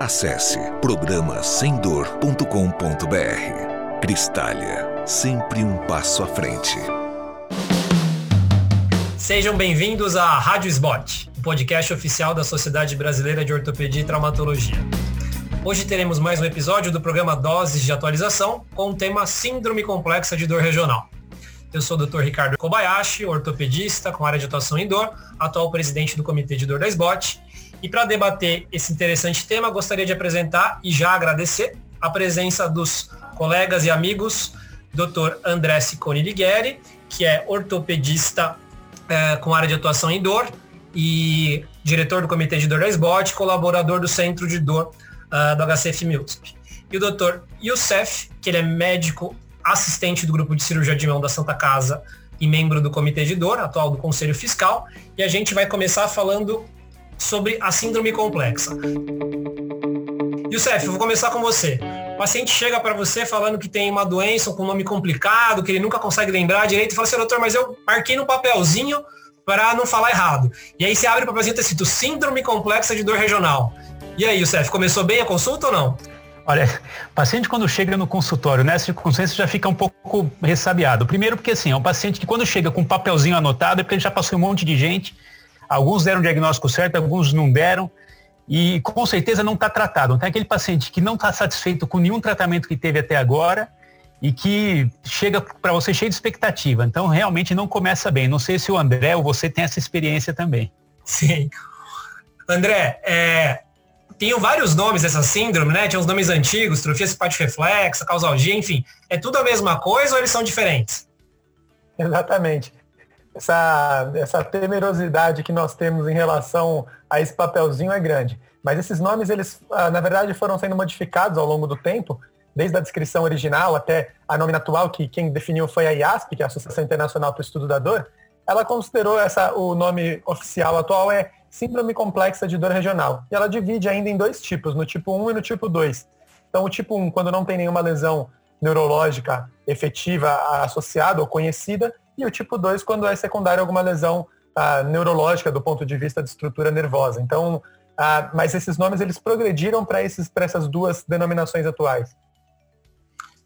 Acesse programasemdor.com.br. Cristália, sempre um passo à frente. Sejam bem-vindos à Rádio Spot, o podcast oficial da Sociedade Brasileira de Ortopedia e Traumatologia. Hoje teremos mais um episódio do programa Doses de Atualização com o tema Síndrome Complexa de Dor Regional. Eu sou o Dr. Ricardo Kobayashi, ortopedista com área de atuação em dor, atual presidente do Comitê de Dor da SBOT. E para debater esse interessante tema, gostaria de apresentar e já agradecer a presença dos colegas e amigos Dr. André Ciccone Lighieri, que é ortopedista é, com área de atuação em dor e diretor do Comitê de Dor da SBOT, colaborador do Centro de Dor uh, do HCF MUSP. E o Dr. Youssef, que ele é médico assistente do grupo de cirurgia de mão da Santa Casa e membro do Comitê de Dor, atual do Conselho Fiscal, e a gente vai começar falando sobre a síndrome complexa. Youssef, eu vou começar com você. O paciente chega para você falando que tem uma doença com um nome complicado, que ele nunca consegue lembrar direito, e fala assim, doutor, mas eu marquei no papelzinho para não falar errado. E aí você abre o papelzinho e tá escrito síndrome complexa de dor regional. E aí, Youssef, começou bem a consulta ou não? Olha, paciente quando chega no consultório, nessa circunstância já fica um pouco ressabiado. Primeiro porque assim, é um paciente que quando chega com um papelzinho anotado é porque ele já passou um monte de gente, alguns deram o diagnóstico certo, alguns não deram, e com certeza não está tratado. Então é aquele paciente que não está satisfeito com nenhum tratamento que teve até agora e que chega para você cheio de expectativa. Então realmente não começa bem. Não sei se o André ou você tem essa experiência também. Sim. André, é, tem vários nomes dessa síndrome, né? Tinha uns nomes antigos, trofia simpático reflexa, causalgia, enfim. É tudo a mesma coisa ou eles são diferentes? Exatamente. Essa, essa temerosidade que nós temos em relação a esse papelzinho é grande. Mas esses nomes, eles, ah, na verdade, foram sendo modificados ao longo do tempo, desde a descrição original até a nome atual, que quem definiu foi a IASP, que é a Associação Internacional para o Estudo da Dor. Ela considerou essa, o nome oficial atual é síndrome complexa de dor regional. E ela divide ainda em dois tipos, no tipo 1 e no tipo 2. Então, o tipo 1, quando não tem nenhuma lesão neurológica efetiva associada ou conhecida, e o tipo 2, quando é secundária alguma lesão ah, neurológica do ponto de vista de estrutura nervosa. Então, ah, mas esses nomes eles progrediram para essas duas denominações atuais.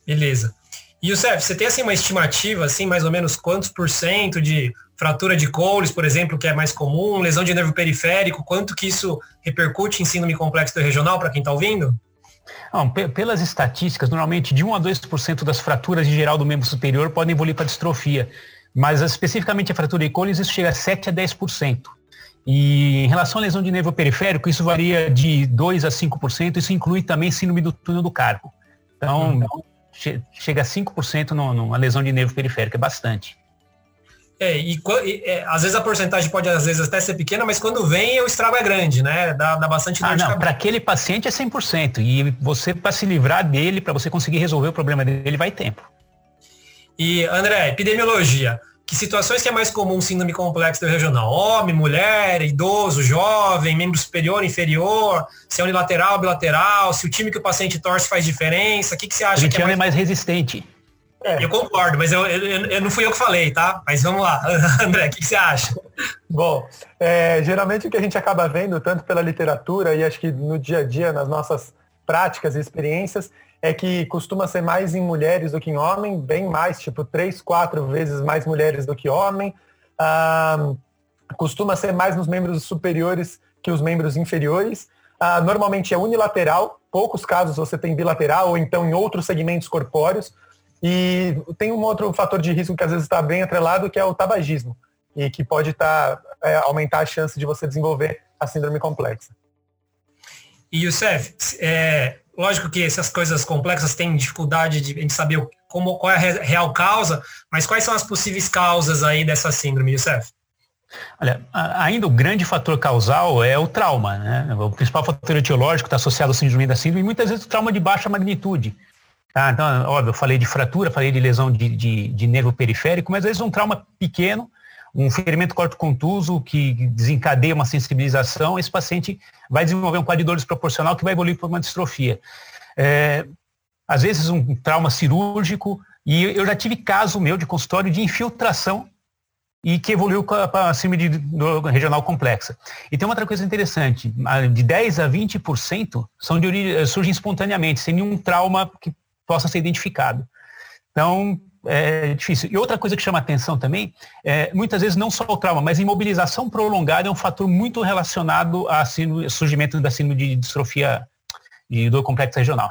Beleza. E o você tem assim uma estimativa, assim, mais ou menos quantos por cento de fratura de Coles, por exemplo, que é mais comum, lesão de nervo periférico, quanto que isso repercute em síndrome complexo regional para quem está ouvindo? Não, pelas estatísticas, normalmente de 1 a 2% das fraturas em geral do membro superior podem evoluir para distrofia, mas especificamente a fratura de Coles isso chega a 7 a 10%. E em relação à lesão de nervo periférico, isso varia de 2 a 5%, isso inclui também síndrome do túnel do carpo. Então, hum. chega a 5% numa lesão de nervo periférico, é bastante. É, e, e é, às vezes a porcentagem pode às vezes até ser pequena, mas quando vem o estrago é grande, né? Dá, dá bastante dor ah, não, Para aquele paciente é 100%. E você, para se livrar dele, para você conseguir resolver o problema dele, vai tempo. E, André, epidemiologia. Que situações que é mais comum síndrome complexa do regional? Homem, mulher, idoso, jovem, membro superior, inferior, se é unilateral, bilateral, se o time que o paciente torce faz diferença, o que, que você acha que é mais... é mais resistente. É. Eu concordo, mas eu, eu, eu, não fui eu que falei, tá? Mas vamos lá, André, o que, que, você acha? Bom, é, geralmente o que a gente acaba vendo, tanto pela literatura e acho que no dia a dia, nas nossas práticas e experiências, é que costuma ser mais em mulheres do que em homem, bem mais, tipo três, quatro vezes mais mulheres do que homem. Ah, costuma ser mais nos membros superiores que os membros inferiores. Ah, normalmente é unilateral, poucos casos você tem bilateral ou então em outros segmentos corpóreos. E tem um outro fator de risco que às vezes está bem atrelado, que é o tabagismo, e que pode tá, é, aumentar a chance de você desenvolver a síndrome complexa. E Youssef, é, lógico que essas coisas complexas têm dificuldade de, saber como, qual é a real causa, mas quais são as possíveis causas aí dessa síndrome, Youssef? Olha, ainda o grande fator causal é o trauma, né? O principal fator etiológico está associado ao síndrome da síndrome e muitas vezes o trauma de baixa magnitude. Tá? Então, óbvio, eu falei de fratura, falei de lesão de, de, de nervo periférico, mas às vezes um trauma pequeno, um ferimento corto-contuso que desencadeia uma sensibilização, esse paciente vai desenvolver um quadro de dor desproporcional que vai evoluir para uma distrofia. É, às vezes um trauma cirúrgico, e eu já tive caso meu de consultório de infiltração e que evoluiu para a síndrome do regional complexa. E tem uma outra coisa interessante, de 10 a 20% são de origem, surgem espontaneamente, sem nenhum trauma que possa ser identificado. Então, é difícil. E outra coisa que chama atenção também, é, muitas vezes não só o trauma, mas imobilização prolongada é um fator muito relacionado ao surgimento da síndrome de distrofia de dor complexa regional.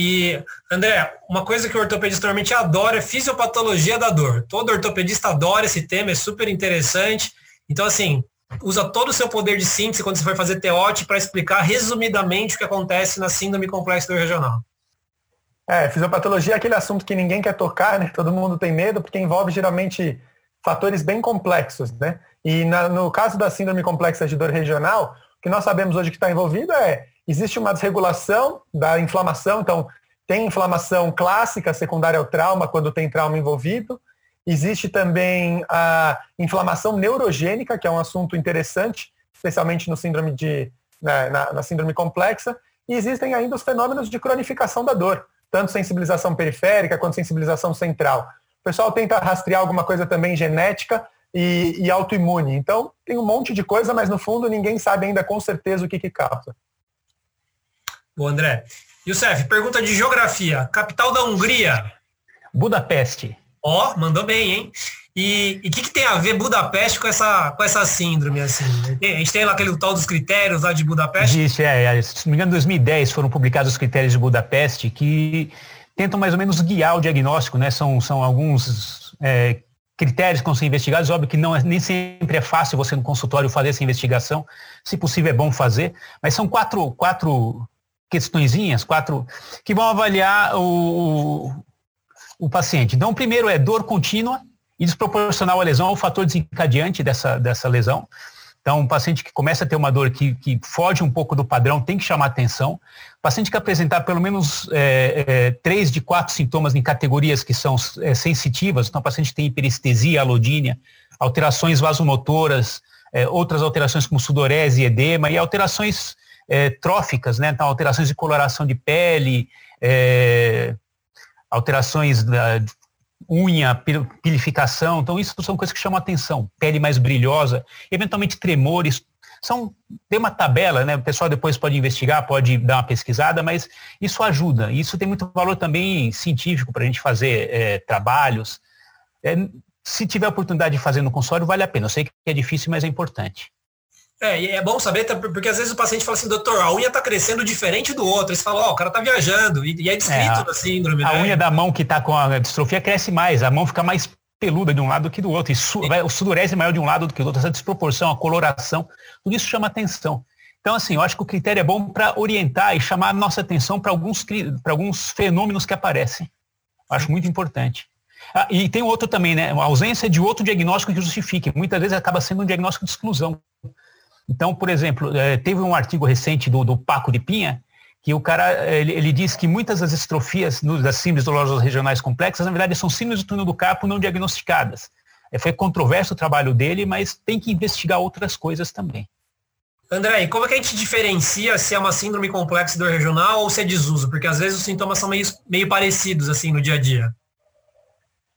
E, André, uma coisa que o ortopedista normalmente adora é fisiopatologia da dor. Todo ortopedista adora esse tema, é super interessante. Então, assim, usa todo o seu poder de síntese quando você for fazer TOT para explicar resumidamente o que acontece na síndrome complexa do regional. É, fisiopatologia é aquele assunto que ninguém quer tocar, né? Todo mundo tem medo, porque envolve geralmente fatores bem complexos, né? E na, no caso da síndrome complexa de dor regional, o que nós sabemos hoje que está envolvido é existe uma desregulação da inflamação, então tem inflamação clássica secundária ao trauma, quando tem trauma envolvido. Existe também a inflamação neurogênica, que é um assunto interessante, especialmente no síndrome de, na, na, na síndrome complexa. E existem ainda os fenômenos de cronificação da dor, tanto sensibilização periférica quanto sensibilização central. O pessoal tenta rastrear alguma coisa também genética e, e autoimune. Então, tem um monte de coisa, mas no fundo ninguém sabe ainda com certeza o que, que causa. O André. Youssef, pergunta de geografia. Capital da Hungria? Budapeste. Ó, oh, mandou bem, hein? E o que, que, tem a ver Budapeste com essa, com essa síndrome, assim? A gente tem lá aquele tal dos critérios lá de Budapeste? Existe, é, é. Se não me engano, em 2010 foram publicados os critérios de Budapeste que tentam mais ou menos guiar o diagnóstico, né? São, são alguns é, critérios que vão ser investigados. Óbvio que não é, nem sempre é fácil você no consultório fazer essa investigação. Se possível, é bom fazer. Mas são quatro, quatro questõezinhas, quatro, que vão avaliar o, o paciente. Então, o primeiro é dor contínua e desproporcional à lesão, é o fator desencadeante dessa, dessa lesão. Então, um paciente que começa a ter uma dor que, que foge um pouco do padrão tem que chamar atenção. Paciente que apresentar pelo menos é, é, três de quatro sintomas em categorias que são é, sensitivas, então paciente tem hiperestesia, alodínia, alterações vasomotoras, é, outras alterações como sudorese, edema e alterações é, tróficas, né? Então, alterações de coloração de pele, é, alterações da unha, pilificação. Então, isso são coisas que chamam atenção. Pele mais brilhosa, eventualmente tremores. São, tem uma tabela, né? O pessoal depois pode investigar, pode dar uma pesquisada, mas isso ajuda. Isso tem muito valor também científico para a gente fazer é, trabalhos. É, se tiver oportunidade de fazer no consultório, vale a pena. Eu sei que é difícil, mas é importante. É, e é bom saber, porque às vezes o paciente fala assim, doutor, a unha está crescendo diferente do outro. Você fala, ó, oh, o cara está viajando, e, e, é descrito é, na síndrome. A né? unha da mão que está com a distrofia cresce mais, a mão fica mais peluda de um lado do que do outro, e su, vai, o sudorese é maior de um lado do que do outro, essa desproporção, a coloração, tudo isso chama atenção. Então, assim, eu acho que o critério é bom para orientar e chamar a nossa atenção para alguns, alguns fenômenos que aparecem. Acho muito importante. Ah, e tem outro também, né? A ausência de outro diagnóstico que justifique. Muitas vezes acaba sendo um diagnóstico de exclusão. Então, por exemplo, é, teve um artigo recente do, do Paco de Pinha, que o cara, ele, ele diz que muitas das estrofias das síndromes dolorosas regionais complexas, na verdade, são síndromes do túnel do carpo não diagnosticadas. É, foi controverso o trabalho dele, mas tem que investigar outras coisas também. André, e como é que a gente diferencia se é uma síndrome complexa do regional ou se é desuso? Porque às vezes os sintomas são meio, meio parecidos assim no dia a dia.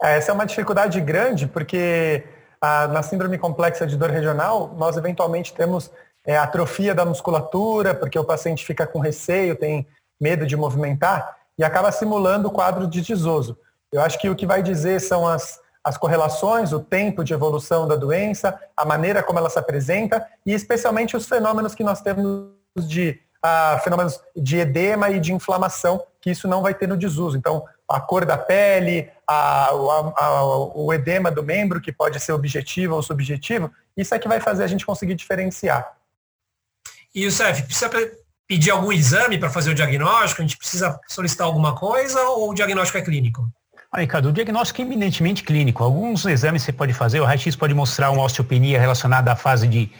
É, essa é uma dificuldade grande, porque ah, na síndrome complexa de dor regional, nós eventualmente temos é, atrofia da musculatura, porque o paciente fica com receio, tem medo de movimentar e acaba simulando o quadro de disoso. Eu acho que o que vai dizer são as, as correlações, o tempo de evolução da doença, a maneira como ela se apresenta e especialmente os fenômenos que nós temos de ah, fenômenos de edema e de inflamação, que isso não vai ter no desuso. Então, a cor da pele, a, a, a, o edema do membro, que pode ser objetivo ou subjetivo, isso é que vai fazer a gente conseguir diferenciar. E o CEF, precisa pedir algum exame para fazer o diagnóstico? A gente precisa solicitar alguma coisa ou o diagnóstico é clínico? Ah, Ricardo, o diagnóstico é eminentemente clínico. Alguns exames você pode fazer, o raio-x pode mostrar uma osteopenia relacionada à fase de,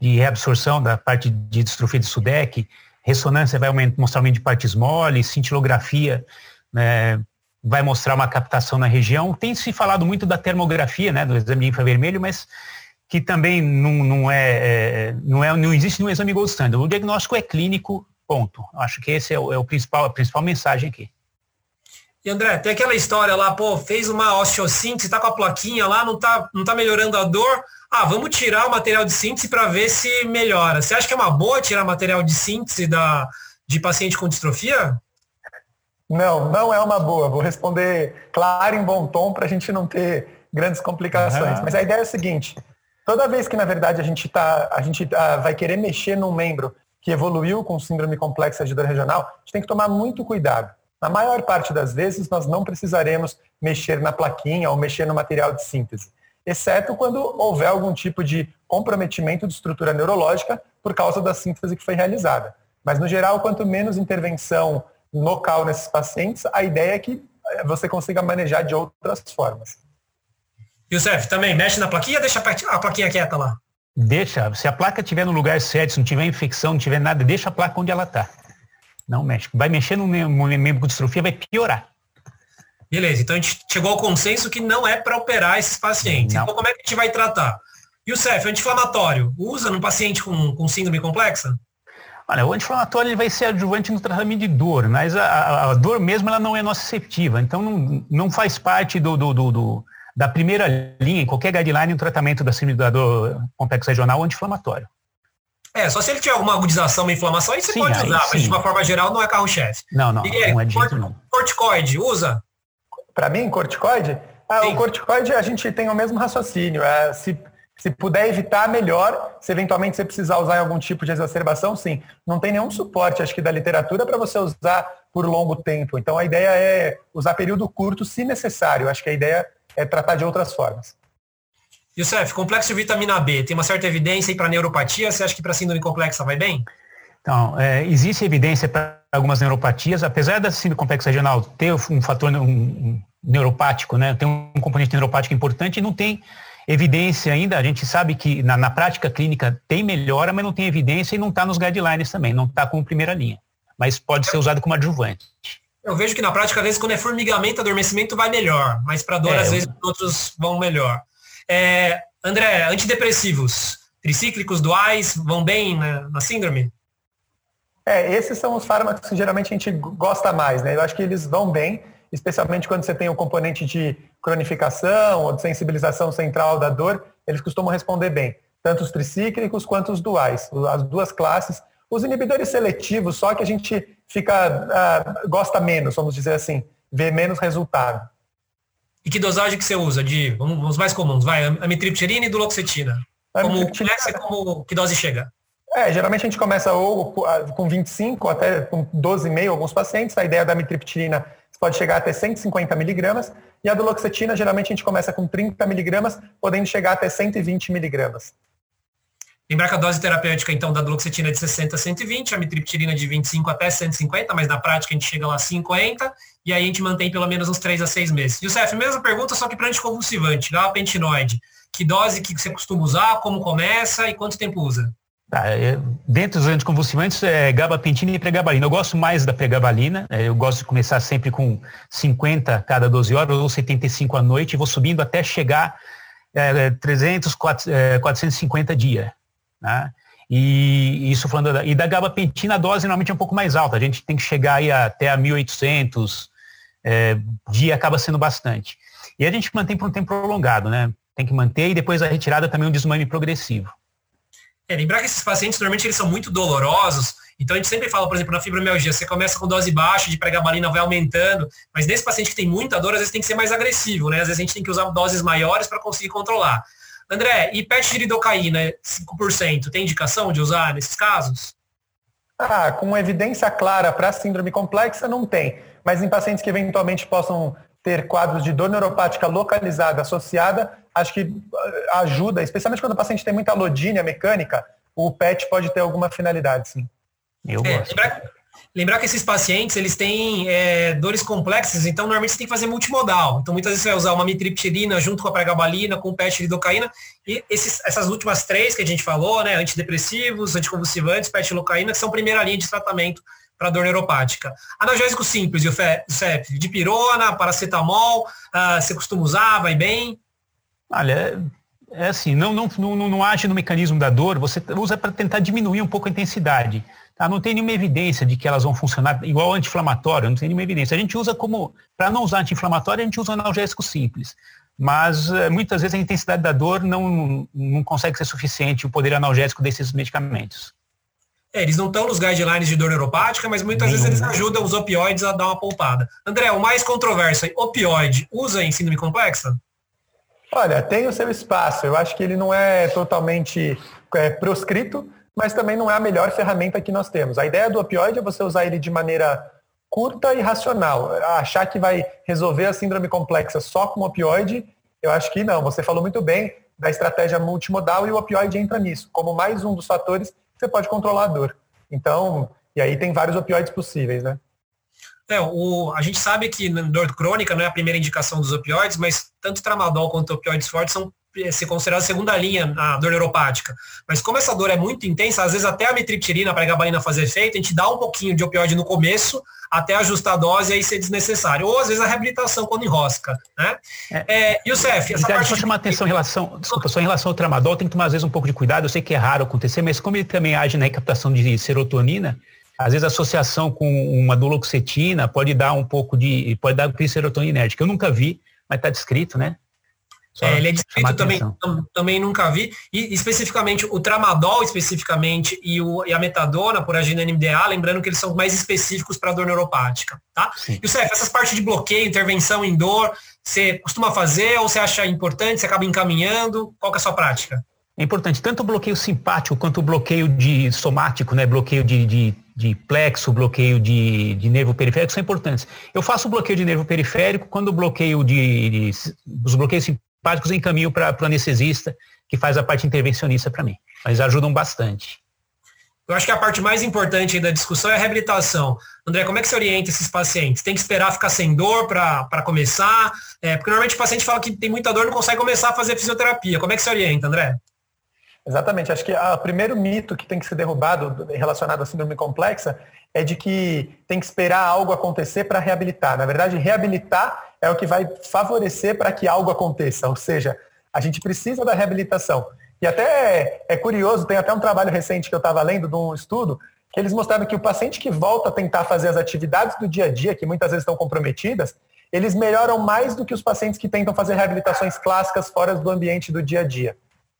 de reabsorção da parte de distrofia de Sudeck, ressonância vai mostrar aumento de partes moles, cintilografia né, vai mostrar uma captação na região. Tem se falado muito da termografia, né, do exame de infravermelho, mas que também não, não, é, é, não, é, não existe nenhum exame gold standard. O diagnóstico é clínico, ponto. Acho que esse é o, é o principal, a principal mensagem aqui. E André, tem aquela história lá, pô, fez uma osteossíntese, tá com a plaquinha lá, não tá, não tá melhorando a dor. Ah, vamos tirar o material de síntese para ver se melhora. Você acha que é uma boa tirar material de síntese da, de paciente com distrofia? Não, não é uma boa. Vou responder claro em bom tom para a gente não ter grandes complicações. Uhum. Mas a ideia é a seguinte: toda vez que na verdade a gente tá, a gente tá, vai querer mexer num membro que evoluiu com síndrome complexa de dor regional, a gente tem que tomar muito cuidado. Na maior parte das vezes, nós não precisaremos mexer na plaquinha ou mexer no material de síntese, exceto quando houver algum tipo de comprometimento de estrutura neurológica por causa da síntese que foi realizada. Mas, no geral, quanto menos intervenção local nesses pacientes, a ideia é que eh, você consiga manejar de outras formas. Youssef, também mexe na plaquinha ou deixa a plaquinha quieta lá? Deixa. Se a placa estiver no lugar certo, se não tiver infecção, não tiver nada, deixa a placa onde ela está. Não mexe. Vai mexer no membro com distrofia, vai piorar. Beleza, então a gente chegou ao consenso que não é para operar esses pacientes. Não. Então como é que a gente vai tratar? E o CEF, anti-inflamatório, usa num paciente com, com síndrome complexa? Olha, o anti-inflamatório ele vai ser adjuvante no tratamento de dor, mas a, a, dor mesmo ela não é nociceptiva, então não, não faz parte do, do, do, do da primeira linha, em qualquer guideline, no tratamento da síndrome da dor complexa regional anti-inflamatório. É, só se ele tiver alguma agudização, uma inflamação, aí você sim, pode usar, mas de uma forma geral não é carro-chefe. Não, não, e, não é de cort, não. Corticoide, usa? Para mim, corticoide? Ah, o corticoide a gente tem o mesmo raciocínio. É, se, se puder evitar, melhor. Se eventualmente você precisar usar em algum tipo de exacerbação, sim. Não tem nenhum suporte, acho que, da literatura para você usar por longo tempo. Então a ideia é usar período curto, se necessário. Acho que a ideia é tratar de outras formas. Youssef, complexo de vitamina B, tem uma certa evidência para neuropatia? Você acha que para síndrome complexa vai bem? Então, é, existe evidência para algumas neuropatias, apesar da síndrome complexa regional ter um fator um, um, neuropático, né, tem um componente neuropático importante, não tem evidência ainda, a gente sabe que na, na prática clínica tem melhora, mas não tem evidência e não está nos guidelines também, não está como primeira linha, mas pode ser usado como adjuvante. Eu vejo que na prática, às vezes, quando é formigamento, adormecimento vai melhor, mas para dor, é, às vezes, outros vão melhor. É, André, antidepressivos, tricíclicos, duais, vão bem na, na síndrome? É, esses são os fármacos que geralmente a gente gosta mais, né? Eu acho que eles vão bem, especialmente quando você tem o componente de cronificação ou de sensibilização central da dor, eles costumam responder bem, tanto os tricíclicos quanto os duais, as duas classes. Os inibidores seletivos, só que a gente fica, uh, gosta menos, vamos dizer assim, vê menos resultado. E que dosagem que você usa de, vamos, os mais comuns, vai, amitriptilina e duloxetina? Como, começa como, que dose chega? É, geralmente a gente começa ou com 25 até com 12,5 alguns pacientes. A ideia da amitriptilina pode chegar até 150 miligramas e a duloxetina geralmente a gente começa com 30 miligramas, podendo chegar até 120 miligramas. Lembrar que a dose terapêutica, então, da duloxetina é de 60 a 120, a mitriptilina de 25 até 150, mas na prática a gente chega lá a 50, e aí a gente mantém pelo menos uns 3 a 6 meses. E o CF, mesma pergunta, só que para anticonvulsivante, gabapentinoide. Que dose que você costuma usar, como começa e quanto tempo usa? Tá, é, dentro dos anticonvulsivantes, é gabapentina e pregabalina. Eu gosto mais da pregabalina, é, eu gosto de começar sempre com 50 cada 12 horas ou 75 à noite e vou subindo até chegar é, 300, 450 dias. Né? E isso falando da, e da gabapentina, a dose normalmente é um pouco mais alta. A gente tem que chegar aí até a 1.800 é, dia acaba sendo bastante. E a gente mantém por um tempo prolongado, né? Tem que manter e depois a retirada também é um desmame progressivo. É, lembrar que esses pacientes normalmente eles são muito dolorosos, então a gente sempre fala, por exemplo, na fibromialgia, você começa com dose baixa de pregabalina, vai aumentando, mas nesse paciente que tem muita dor, às vezes tem que ser mais agressivo, né? Às vezes a gente tem que usar doses maiores para conseguir controlar. André, e PET de lidocaína, 5%, tem indicação de usar nesses casos? Ah, com evidência clara para síndrome complexa, não tem. Mas em pacientes que eventualmente possam ter quadros de dor neuropática localizada associada, acho que ah, ajuda, especialmente quando o paciente tem muita lodínia mecânica, o PET pode ter alguma finalidade, sim. Eu é, gosto. Lembrar, Lembrar que esses pacientes, eles têm é, dores complexas, então normalmente você tem que fazer multimodal. Então muitas vezes você vai usar uma mitriptilina junto com a pregabalina, com o PET lidocaína, e esses, essas últimas três que a gente falou, né, antidepressivos, anticonvulsivantes, PET lidocaína, que são primeira linha de tratamento para dor neuropática. Analgésico simples, e o CEP, de pirona, paracetamol, uh, você costuma usar, vai bem? Olha, é assim, não, não, não, não age no mecanismo da dor, você usa para tentar diminuir um pouco a intensidade. Tá? Não tem nenhuma evidência de que elas vão funcionar igual anti-inflamatório, não tem nenhuma evidência. A gente usa como, para não usar anti-inflamatório, a gente usa analgésico simples. Mas eh, muitas vezes a intensidade da dor não, não consegue ser suficiente o poder analgésico desses medicamentos. É, eles não estão nos guidelines de dor neuropática, mas muitas vezes eles ajudam os opioides a dar uma poupada. André, o mais controverso, opioide, usa em síndrome complexa? Olha, tem o seu espaço. Eu acho que ele não é totalmente é, proscrito, mas também não é a melhor ferramenta que nós temos. A ideia do opioide é você usar ele de maneira curta e racional. Achar que vai resolver a síndrome complexa só com opioide, eu acho que não. Você falou muito bem da estratégia multimodal e o opioide entra nisso, como mais um dos fatores você pode controlar a dor. Então, e aí tem vários opioides possíveis, né? É, o, a gente sabe que dor crônica não é a primeira indicação dos opioides, mas tanto tramadol quanto opioides fortes são se considerados segunda linha na dor neuropática. Mas como essa dor é muito intensa, às vezes até a mitriptilina para a gabalina fazer efeito, a gente dá um pouquinho de opioide no começo, até ajustar a dose e aí ser desnecessário. Ou às vezes a reabilitação quando enrosca. Né? É, é, e o CEF, essa parte só chamar de... atenção em relação, desculpa, só em relação ao tramadol, tem que tomar às vezes um pouco de cuidado, eu sei que é raro acontecer, mas como ele também age na recaptação de serotonina, às vezes a associação com uma duloxetina pode dar um pouco de, pode dar serotoninérgica. Eu nunca vi, mas está descrito, né? É, ele é descrito também, também nunca vi. E especificamente o tramadol, especificamente, e, o, e a metadona por agir no NMDA, lembrando que eles são mais específicos para dor neuropática. Tá? Sim. E o Cef, essas partes de bloqueio, intervenção em dor, você costuma fazer ou você acha importante, você acaba encaminhando? Qual que é a sua prática? É importante, tanto o bloqueio simpático quanto o bloqueio de somático, né? Bloqueio de, de, de plexo, bloqueio de, de nervo periférico são importantes. Eu faço o bloqueio de nervo periférico quando o bloqueio de, de os bloqueios eu encaminho para o anestesista, que faz a parte intervencionista para mim. Mas ajudam bastante. Eu acho que a parte mais importante da discussão é a reabilitação. André, como é que você orienta esses pacientes? Tem que esperar ficar sem dor para começar? É, porque normalmente o paciente fala que tem muita dor e não consegue começar a fazer fisioterapia. Como é que você orienta, André? Exatamente. Acho que o primeiro mito que tem que ser derrubado relacionado à síndrome complexa é de que tem que esperar algo acontecer para reabilitar. Na verdade, reabilitar é o que vai favorecer para que algo aconteça. Ou seja, a gente precisa da reabilitação. E até é curioso, tem até um trabalho recente que eu estava lendo de um estudo, que eles mostraram que o paciente que volta a tentar fazer as atividades do dia a dia, que muitas vezes estão comprometidas, eles melhoram mais do que os pacientes que tentam fazer reabilitações clássicas fora do ambiente do dia a dia.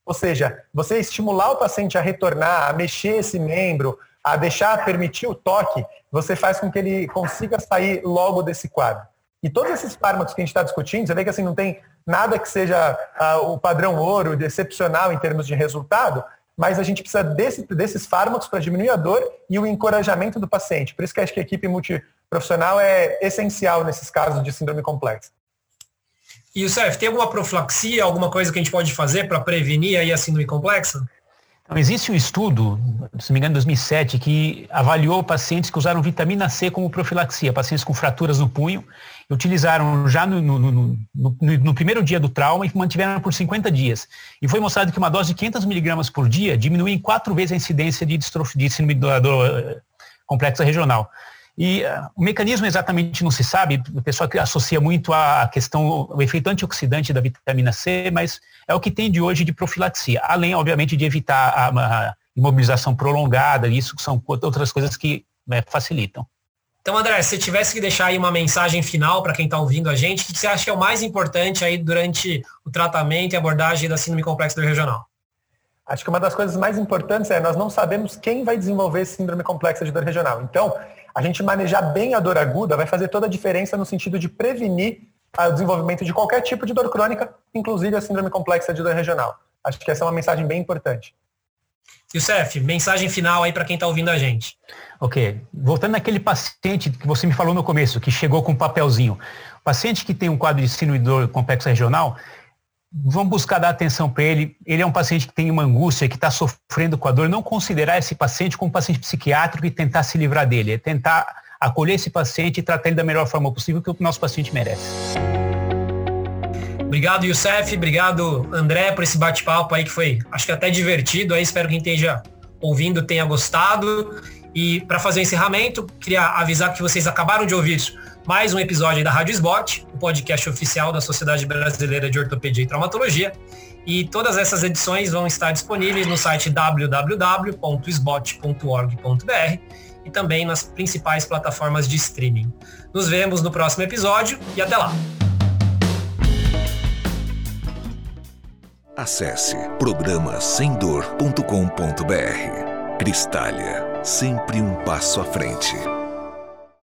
Ou seja, você estimular o paciente a retornar, a mexer esse membro, a deixar, permitir o toque, você faz com que ele consiga sair logo desse quadro. E todos esses fármacos que a gente está discutindo, você vê que assim não tem nada que seja uh, o padrão ouro, excepcional em termos de resultado, mas a gente precisa desse, desses fármacos para diminuir a dor e o encorajamento do paciente. Por isso que acho que a equipe multiprofissional é essencial nesses casos de síndrome complexa. E o CEF, tem alguma profilaxia, alguma coisa que a gente pode fazer para prevenir aí a síndrome complexa? Então, existe um estudo, se não me engano, em 2007, que avaliou pacientes que usaram vitamina C como profilaxia, pacientes com fraturas no punho, utilizaram já no, no, no, no, primeiro dia do trauma e mantiveram por 50 dias. E foi mostrado que uma dose de 500 miligramas por dia diminui em quatro vezes a incidência de de síndrome do, do, eh, complexa regional. E uh, o mecanismo exatamente não se sabe, o pessoal associa muito a questão, o efeito antioxidante da vitamina C, mas é o que tem de hoje de profilaxia, além, obviamente, de evitar a, a imobilização prolongada, isso são outras coisas que né, facilitam. Então, André, se você tivesse que deixar aí uma mensagem final para quem está ouvindo a gente, o que você acha que é o mais importante aí durante o tratamento e abordagem da síndrome complexa do regional? Acho que uma das coisas mais importantes é nós não sabemos quem vai desenvolver síndrome complexa de dor regional. Então, a gente manejar bem a dor aguda vai fazer toda a diferença no sentido de prevenir o desenvolvimento de qualquer tipo de dor crônica, inclusive a síndrome complexa de dor regional. Acho que essa é uma mensagem bem importante. Youssef, mensagem final aí para quem está ouvindo a gente. Ok. Voltando naquele paciente que você me falou no começo, que chegou com um papelzinho. O paciente que tem um quadro de síndrome de dor complexa regional, vamos buscar dar atenção para ele. Ele é um paciente que tem uma angústia, que está sofrendo com a dor. Não considerar esse paciente como um paciente psiquiátrico e tentar se livrar dele. É tentar acolher esse paciente e tratar ele da melhor forma possível que o nosso paciente merece. Obrigado, Youssef. Obrigado, André, por esse bate-papo aí que foi, acho que até divertido. Aí espero que quem esteja ouvindo tenha gostado. E para fazer o encerramento, queria avisar que vocês acabaram de ouvir mais um episódio da Rádio Spot, o podcast oficial da Sociedade Brasileira de Ortopedia e Traumatologia. E todas essas edições vão estar disponíveis no site www.sbot.org.br e também nas principais plataformas de streaming. Nos vemos no próximo episódio e até lá! Acesse programasemdor.com.br. Cristália, sempre um passo à frente.